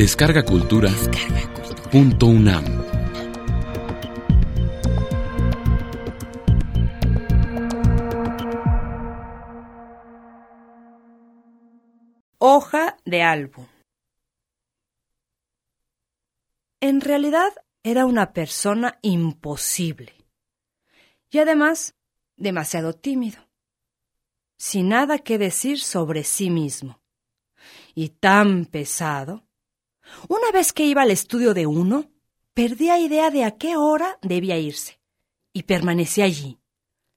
Descarga Cultura. Punto UNAM. Hoja de álbum. En realidad era una persona imposible y además demasiado tímido, sin nada que decir sobre sí mismo, y tan pesado. Una vez que iba al estudio de uno, perdía idea de a qué hora debía irse, y permanecía allí,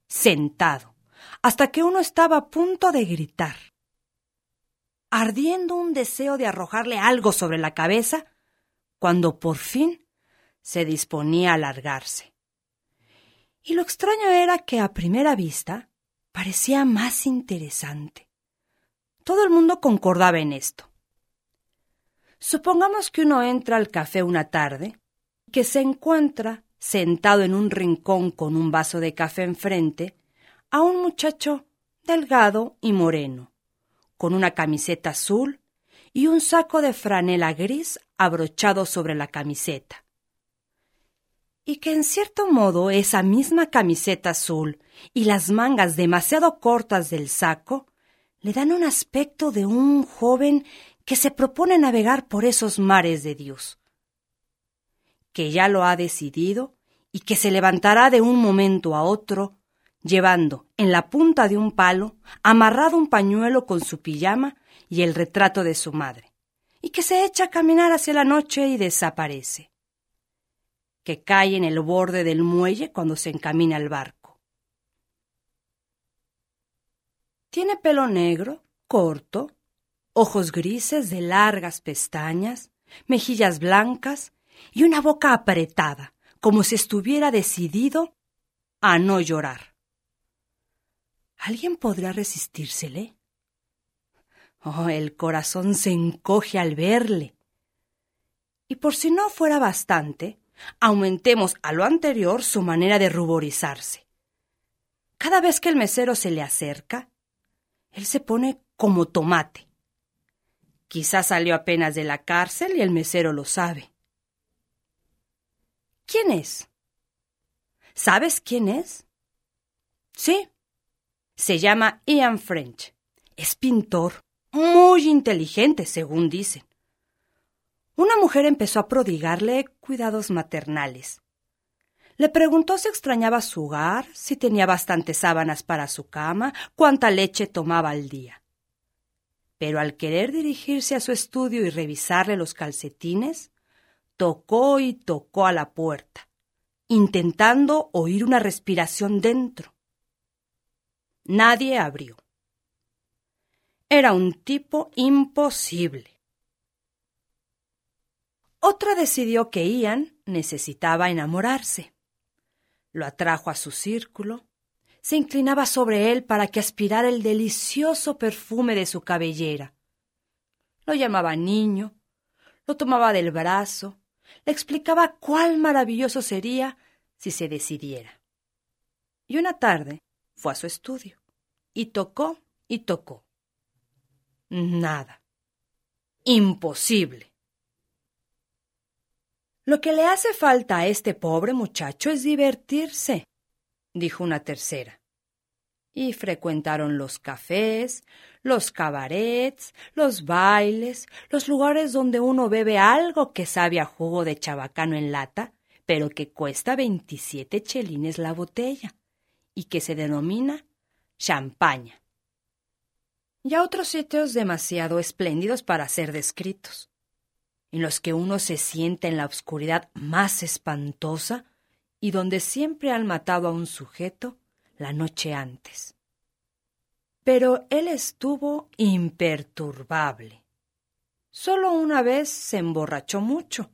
sentado, hasta que uno estaba a punto de gritar. Ardiendo un deseo de arrojarle algo sobre la cabeza, cuando por fin se disponía a largarse. Y lo extraño era que a primera vista parecía más interesante. Todo el mundo concordaba en esto. Supongamos que uno entra al café una tarde, que se encuentra sentado en un rincón con un vaso de café enfrente a un muchacho delgado y moreno, con una camiseta azul y un saco de franela gris abrochado sobre la camiseta. Y que en cierto modo esa misma camiseta azul y las mangas demasiado cortas del saco le dan un aspecto de un joven que se propone navegar por esos mares de Dios, que ya lo ha decidido y que se levantará de un momento a otro, llevando en la punta de un palo amarrado un pañuelo con su pijama y el retrato de su madre, y que se echa a caminar hacia la noche y desaparece que cae en el borde del muelle cuando se encamina al barco. Tiene pelo negro, corto, ojos grises de largas pestañas, mejillas blancas y una boca apretada, como si estuviera decidido a no llorar. ¿Alguien podrá resistírsele? Oh, el corazón se encoge al verle. Y por si no fuera bastante, aumentemos a lo anterior su manera de ruborizarse. Cada vez que el mesero se le acerca, él se pone como tomate. Quizás salió apenas de la cárcel y el mesero lo sabe. ¿Quién es? ¿Sabes quién es? Sí. Se llama Ian French. Es pintor, muy inteligente, según dicen una mujer empezó a prodigarle cuidados maternales. Le preguntó si extrañaba su hogar, si tenía bastantes sábanas para su cama, cuánta leche tomaba al día. Pero al querer dirigirse a su estudio y revisarle los calcetines, tocó y tocó a la puerta, intentando oír una respiración dentro. Nadie abrió. Era un tipo imposible. Otra decidió que Ian necesitaba enamorarse. Lo atrajo a su círculo, se inclinaba sobre él para que aspirara el delicioso perfume de su cabellera. Lo llamaba niño, lo tomaba del brazo, le explicaba cuál maravilloso sería si se decidiera. Y una tarde fue a su estudio y tocó y tocó. Nada. Imposible. Lo que le hace falta a este pobre muchacho es divertirse, dijo una tercera. Y frecuentaron los cafés, los cabarets, los bailes, los lugares donde uno bebe algo que sabe a jugo de chabacano en lata, pero que cuesta veintisiete chelines la botella, y que se denomina champaña. Y a otros sitios demasiado espléndidos para ser descritos en los que uno se siente en la oscuridad más espantosa y donde siempre han matado a un sujeto la noche antes. Pero él estuvo imperturbable. Solo una vez se emborrachó mucho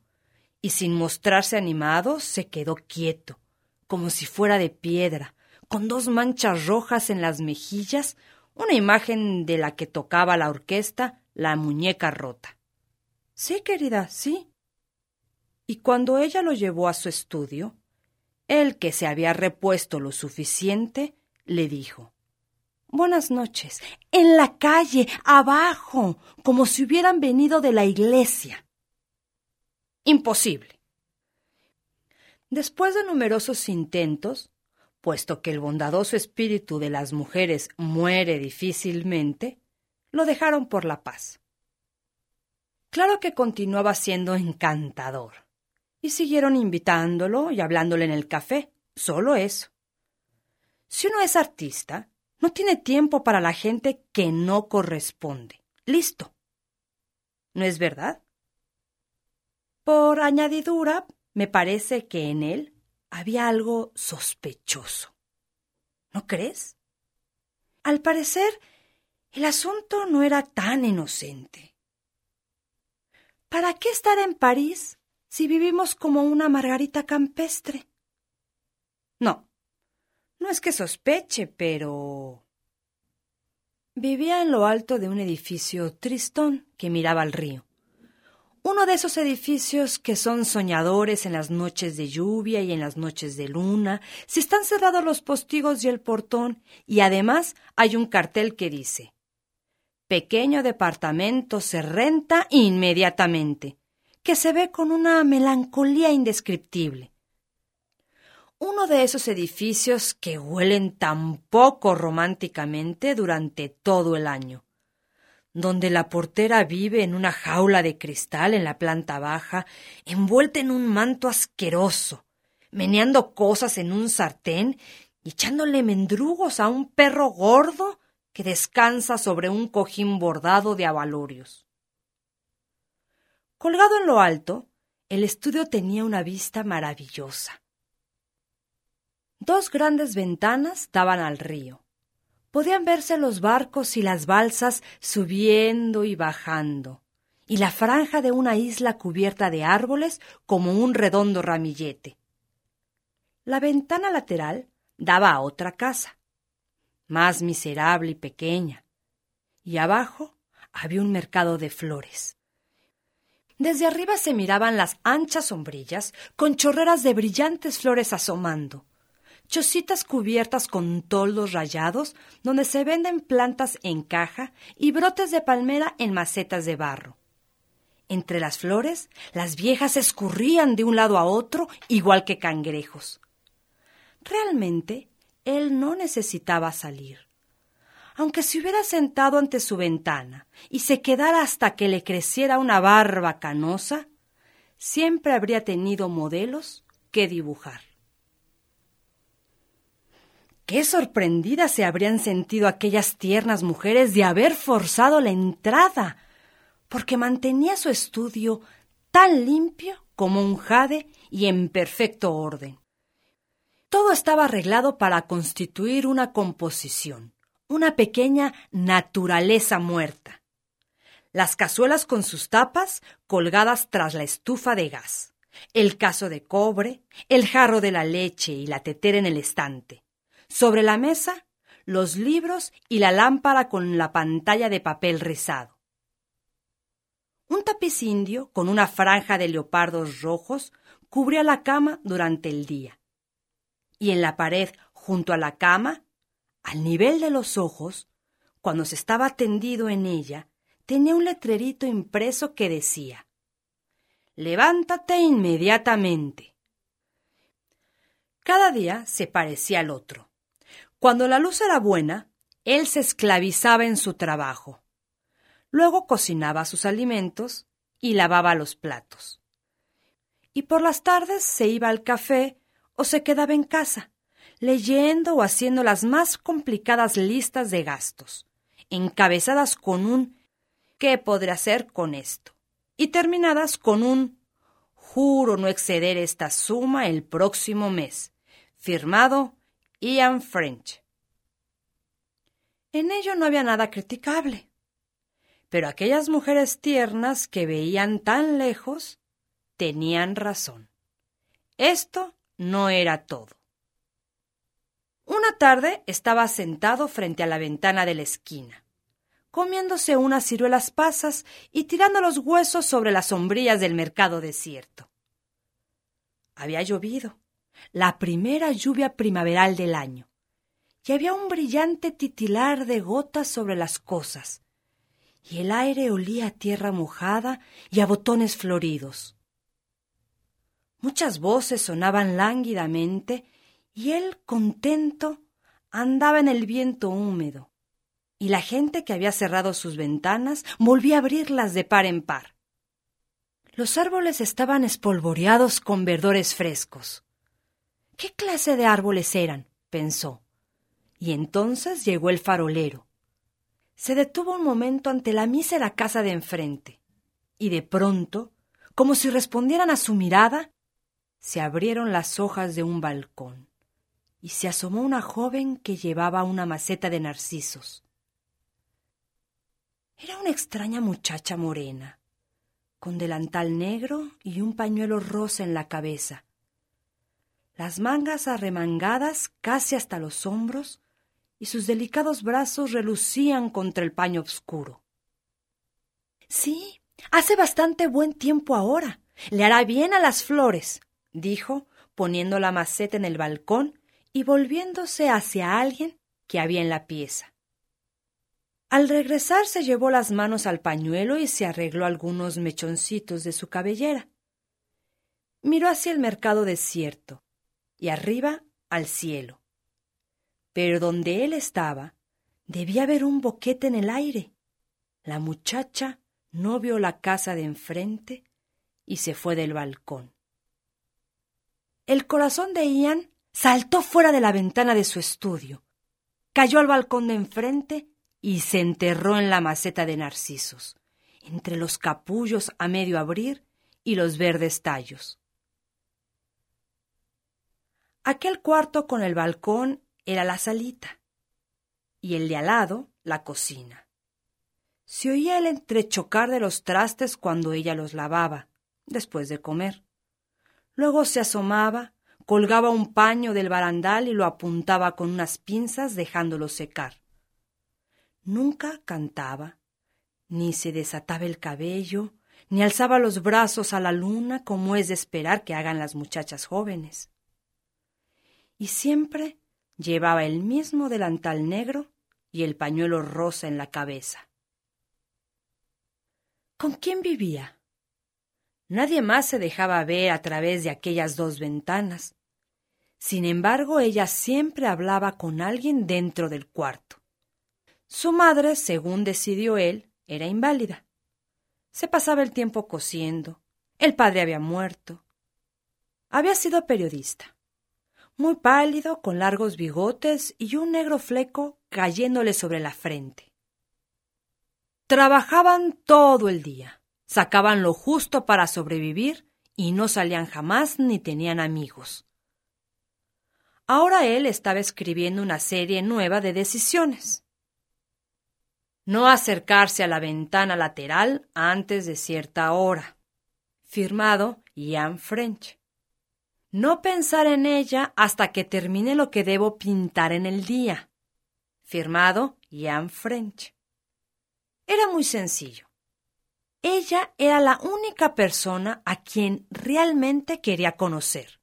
y sin mostrarse animado se quedó quieto, como si fuera de piedra, con dos manchas rojas en las mejillas, una imagen de la que tocaba la orquesta, la muñeca rota. Sí, querida, sí. Y cuando ella lo llevó a su estudio, él, que se había repuesto lo suficiente, le dijo Buenas noches. En la calle, abajo, como si hubieran venido de la iglesia. Imposible. Después de numerosos intentos, puesto que el bondadoso espíritu de las mujeres muere difícilmente, lo dejaron por la paz. Claro que continuaba siendo encantador, y siguieron invitándolo y hablándole en el café, solo eso. Si uno es artista, no tiene tiempo para la gente que no corresponde. Listo. ¿No es verdad? Por añadidura, me parece que en él había algo sospechoso. ¿No crees? Al parecer, el asunto no era tan inocente. ¿Para qué estar en París si vivimos como una margarita campestre? No, no es que sospeche, pero... Vivía en lo alto de un edificio tristón que miraba al río. Uno de esos edificios que son soñadores en las noches de lluvia y en las noches de luna, si están cerrados los postigos y el portón, y además hay un cartel que dice Pequeño departamento se renta inmediatamente, que se ve con una melancolía indescriptible. Uno de esos edificios que huelen tan poco románticamente durante todo el año donde la portera vive en una jaula de cristal en la planta baja, envuelta en un manto asqueroso, meneando cosas en un sartén y echándole mendrugos a un perro gordo que descansa sobre un cojín bordado de abalorios. Colgado en lo alto, el estudio tenía una vista maravillosa. Dos grandes ventanas daban al río podían verse los barcos y las balsas subiendo y bajando, y la franja de una isla cubierta de árboles como un redondo ramillete. La ventana lateral daba a otra casa, más miserable y pequeña, y abajo había un mercado de flores. Desde arriba se miraban las anchas sombrillas con chorreras de brillantes flores asomando, chocitas cubiertas con toldos rayados donde se venden plantas en caja y brotes de palmera en macetas de barro. Entre las flores, las viejas escurrían de un lado a otro igual que cangrejos. Realmente, él no necesitaba salir. Aunque se hubiera sentado ante su ventana y se quedara hasta que le creciera una barba canosa, siempre habría tenido modelos que dibujar. Qué sorprendidas se habrían sentido aquellas tiernas mujeres de haber forzado la entrada, porque mantenía su estudio tan limpio como un jade y en perfecto orden. Todo estaba arreglado para constituir una composición, una pequeña naturaleza muerta. Las cazuelas con sus tapas colgadas tras la estufa de gas, el caso de cobre, el jarro de la leche y la tetera en el estante sobre la mesa, los libros y la lámpara con la pantalla de papel rizado. Un tapiz indio con una franja de leopardos rojos cubría la cama durante el día. Y en la pared, junto a la cama, al nivel de los ojos, cuando se estaba tendido en ella, tenía un letrerito impreso que decía Levántate inmediatamente. Cada día se parecía al otro. Cuando la luz era buena, él se esclavizaba en su trabajo. Luego cocinaba sus alimentos y lavaba los platos. Y por las tardes se iba al café o se quedaba en casa, leyendo o haciendo las más complicadas listas de gastos, encabezadas con un ¿qué podré hacer con esto? y terminadas con un juro no exceder esta suma el próximo mes, firmado Ian French. En ello no había nada criticable. Pero aquellas mujeres tiernas que veían tan lejos tenían razón. Esto no era todo. Una tarde estaba sentado frente a la ventana de la esquina, comiéndose unas ciruelas pasas y tirando los huesos sobre las sombrillas del mercado desierto. Había llovido la primera lluvia primaveral del año, y había un brillante titilar de gotas sobre las cosas, y el aire olía a tierra mojada y a botones floridos. Muchas voces sonaban lánguidamente y él, contento, andaba en el viento húmedo, y la gente que había cerrado sus ventanas volvía a abrirlas de par en par. Los árboles estaban espolvoreados con verdores frescos. ¿Qué clase de árboles eran? pensó. Y entonces llegó el farolero. Se detuvo un momento ante la mísera casa de enfrente, y de pronto, como si respondieran a su mirada, se abrieron las hojas de un balcón y se asomó una joven que llevaba una maceta de narcisos. Era una extraña muchacha morena, con delantal negro y un pañuelo rosa en la cabeza. Las mangas arremangadas casi hasta los hombros y sus delicados brazos relucían contra el paño oscuro. Sí, hace bastante buen tiempo ahora. Le hará bien a las flores, dijo, poniendo la maceta en el balcón y volviéndose hacia alguien que había en la pieza. Al regresar se llevó las manos al pañuelo y se arregló algunos mechoncitos de su cabellera. Miró hacia el mercado desierto y arriba al cielo. Pero donde él estaba, debía haber un boquete en el aire. La muchacha no vio la casa de enfrente y se fue del balcón. El corazón de Ian saltó fuera de la ventana de su estudio, cayó al balcón de enfrente y se enterró en la maceta de narcisos, entre los capullos a medio abrir y los verdes tallos. Aquel cuarto con el balcón era la salita y el de al lado la cocina. Se oía el entrechocar de los trastes cuando ella los lavaba, después de comer. Luego se asomaba, colgaba un paño del barandal y lo apuntaba con unas pinzas dejándolo secar. Nunca cantaba, ni se desataba el cabello, ni alzaba los brazos a la luna como es de esperar que hagan las muchachas jóvenes. Y siempre llevaba el mismo delantal negro y el pañuelo rosa en la cabeza. ¿Con quién vivía? Nadie más se dejaba ver a través de aquellas dos ventanas. Sin embargo, ella siempre hablaba con alguien dentro del cuarto. Su madre, según decidió él, era inválida. Se pasaba el tiempo cosiendo. El padre había muerto. Había sido periodista. Muy pálido, con largos bigotes y un negro fleco cayéndole sobre la frente. Trabajaban todo el día sacaban lo justo para sobrevivir y no salían jamás ni tenían amigos. Ahora él estaba escribiendo una serie nueva de decisiones. No acercarse a la ventana lateral antes de cierta hora. Firmado Ian French. No pensar en ella hasta que termine lo que debo pintar en el día. Firmado Ian French. Era muy sencillo. Ella era la única persona a quien realmente quería conocer,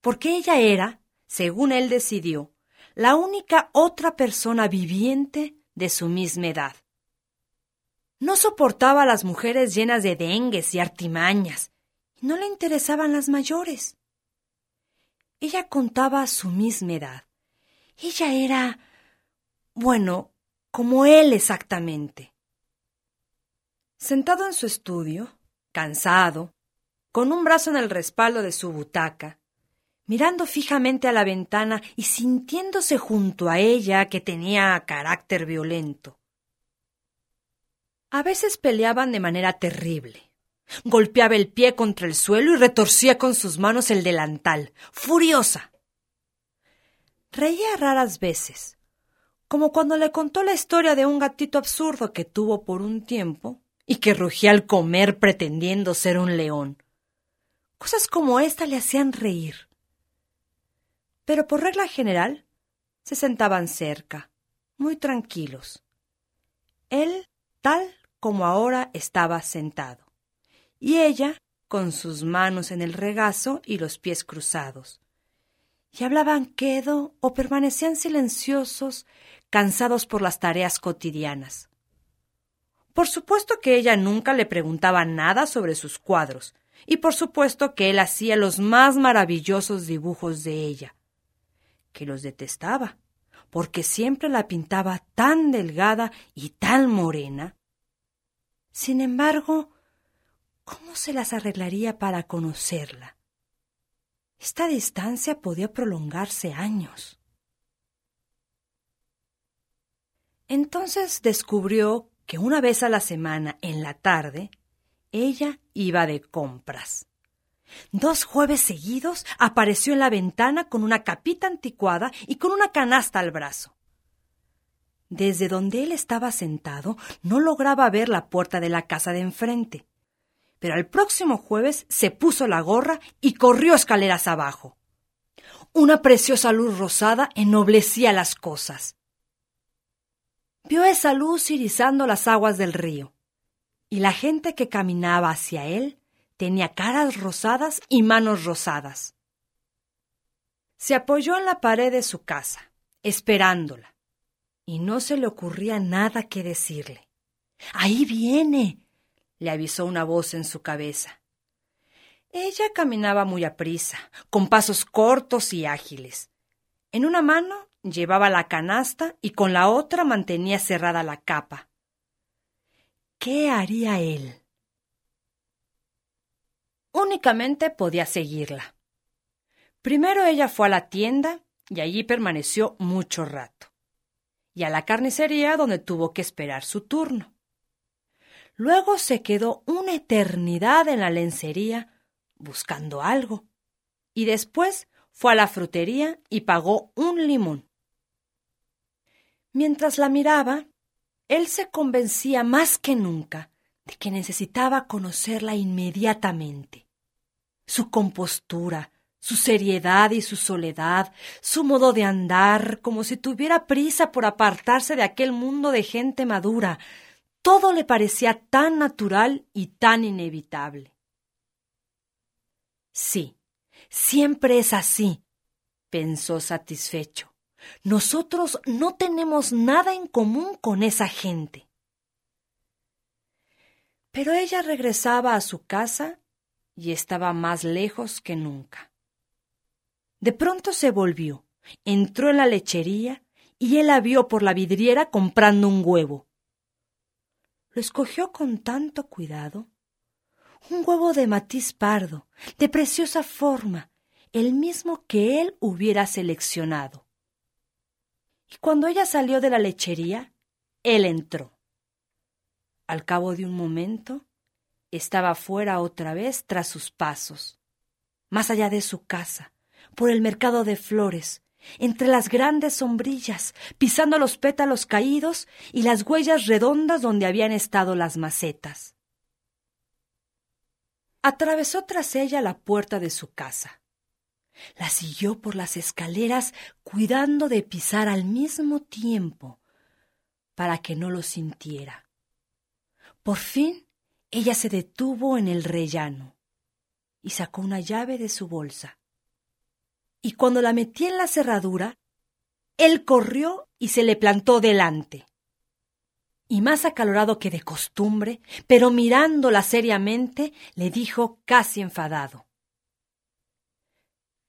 porque ella era, según él decidió, la única otra persona viviente de su misma edad. No soportaba a las mujeres llenas de dengues y artimañas, y no le interesaban las mayores. Ella contaba su misma edad. Ella era, bueno, como él exactamente. Sentado en su estudio, cansado, con un brazo en el respaldo de su butaca, mirando fijamente a la ventana y sintiéndose junto a ella que tenía carácter violento. A veces peleaban de manera terrible. Golpeaba el pie contra el suelo y retorcía con sus manos el delantal, furiosa. Reía raras veces, como cuando le contó la historia de un gatito absurdo que tuvo por un tiempo y que rugía al comer pretendiendo ser un león. Cosas como esta le hacían reír. Pero por regla general se sentaban cerca, muy tranquilos. Él tal como ahora estaba sentado, y ella con sus manos en el regazo y los pies cruzados. Y hablaban quedo o permanecían silenciosos, cansados por las tareas cotidianas. Por supuesto que ella nunca le preguntaba nada sobre sus cuadros, y por supuesto que él hacía los más maravillosos dibujos de ella, que los detestaba, porque siempre la pintaba tan delgada y tan morena. Sin embargo, ¿cómo se las arreglaría para conocerla? Esta distancia podía prolongarse años. Entonces descubrió que una vez a la semana, en la tarde, ella iba de compras. Dos jueves seguidos apareció en la ventana con una capita anticuada y con una canasta al brazo. Desde donde él estaba sentado no lograba ver la puerta de la casa de enfrente. Pero el próximo jueves se puso la gorra y corrió escaleras abajo. Una preciosa luz rosada ennoblecía las cosas. Vio esa luz irizando las aguas del río y la gente que caminaba hacia él tenía caras rosadas y manos rosadas. Se apoyó en la pared de su casa, esperándola, y no se le ocurría nada que decirle. Ahí viene, le avisó una voz en su cabeza. Ella caminaba muy aprisa, con pasos cortos y ágiles. En una mano llevaba la canasta y con la otra mantenía cerrada la capa. ¿Qué haría él? Únicamente podía seguirla. Primero ella fue a la tienda y allí permaneció mucho rato, y a la carnicería donde tuvo que esperar su turno. Luego se quedó una eternidad en la lencería buscando algo, y después fue a la frutería y pagó un limón. Mientras la miraba, él se convencía más que nunca de que necesitaba conocerla inmediatamente. Su compostura, su seriedad y su soledad, su modo de andar, como si tuviera prisa por apartarse de aquel mundo de gente madura, todo le parecía tan natural y tan inevitable. Sí, siempre es así, pensó satisfecho. Nosotros no tenemos nada en común con esa gente. Pero ella regresaba a su casa y estaba más lejos que nunca. De pronto se volvió, entró en la lechería y él la vio por la vidriera comprando un huevo. Lo escogió con tanto cuidado. Un huevo de matiz pardo, de preciosa forma, el mismo que él hubiera seleccionado y cuando ella salió de la lechería, él entró. Al cabo de un momento, estaba fuera otra vez tras sus pasos, más allá de su casa, por el mercado de flores, entre las grandes sombrillas, pisando los pétalos caídos y las huellas redondas donde habían estado las macetas. Atravesó tras ella la puerta de su casa. La siguió por las escaleras cuidando de pisar al mismo tiempo para que no lo sintiera. Por fin ella se detuvo en el rellano y sacó una llave de su bolsa. Y cuando la metí en la cerradura, él corrió y se le plantó delante. Y más acalorado que de costumbre, pero mirándola seriamente, le dijo casi enfadado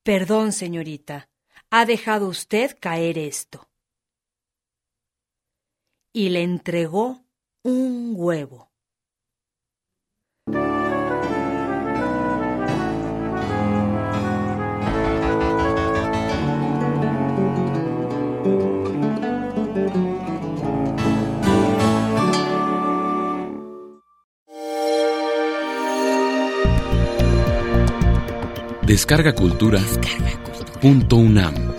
Perdón, señorita, ha dejado usted caer esto. Y le entregó un huevo. Descarga Cultura. Punto UNAM.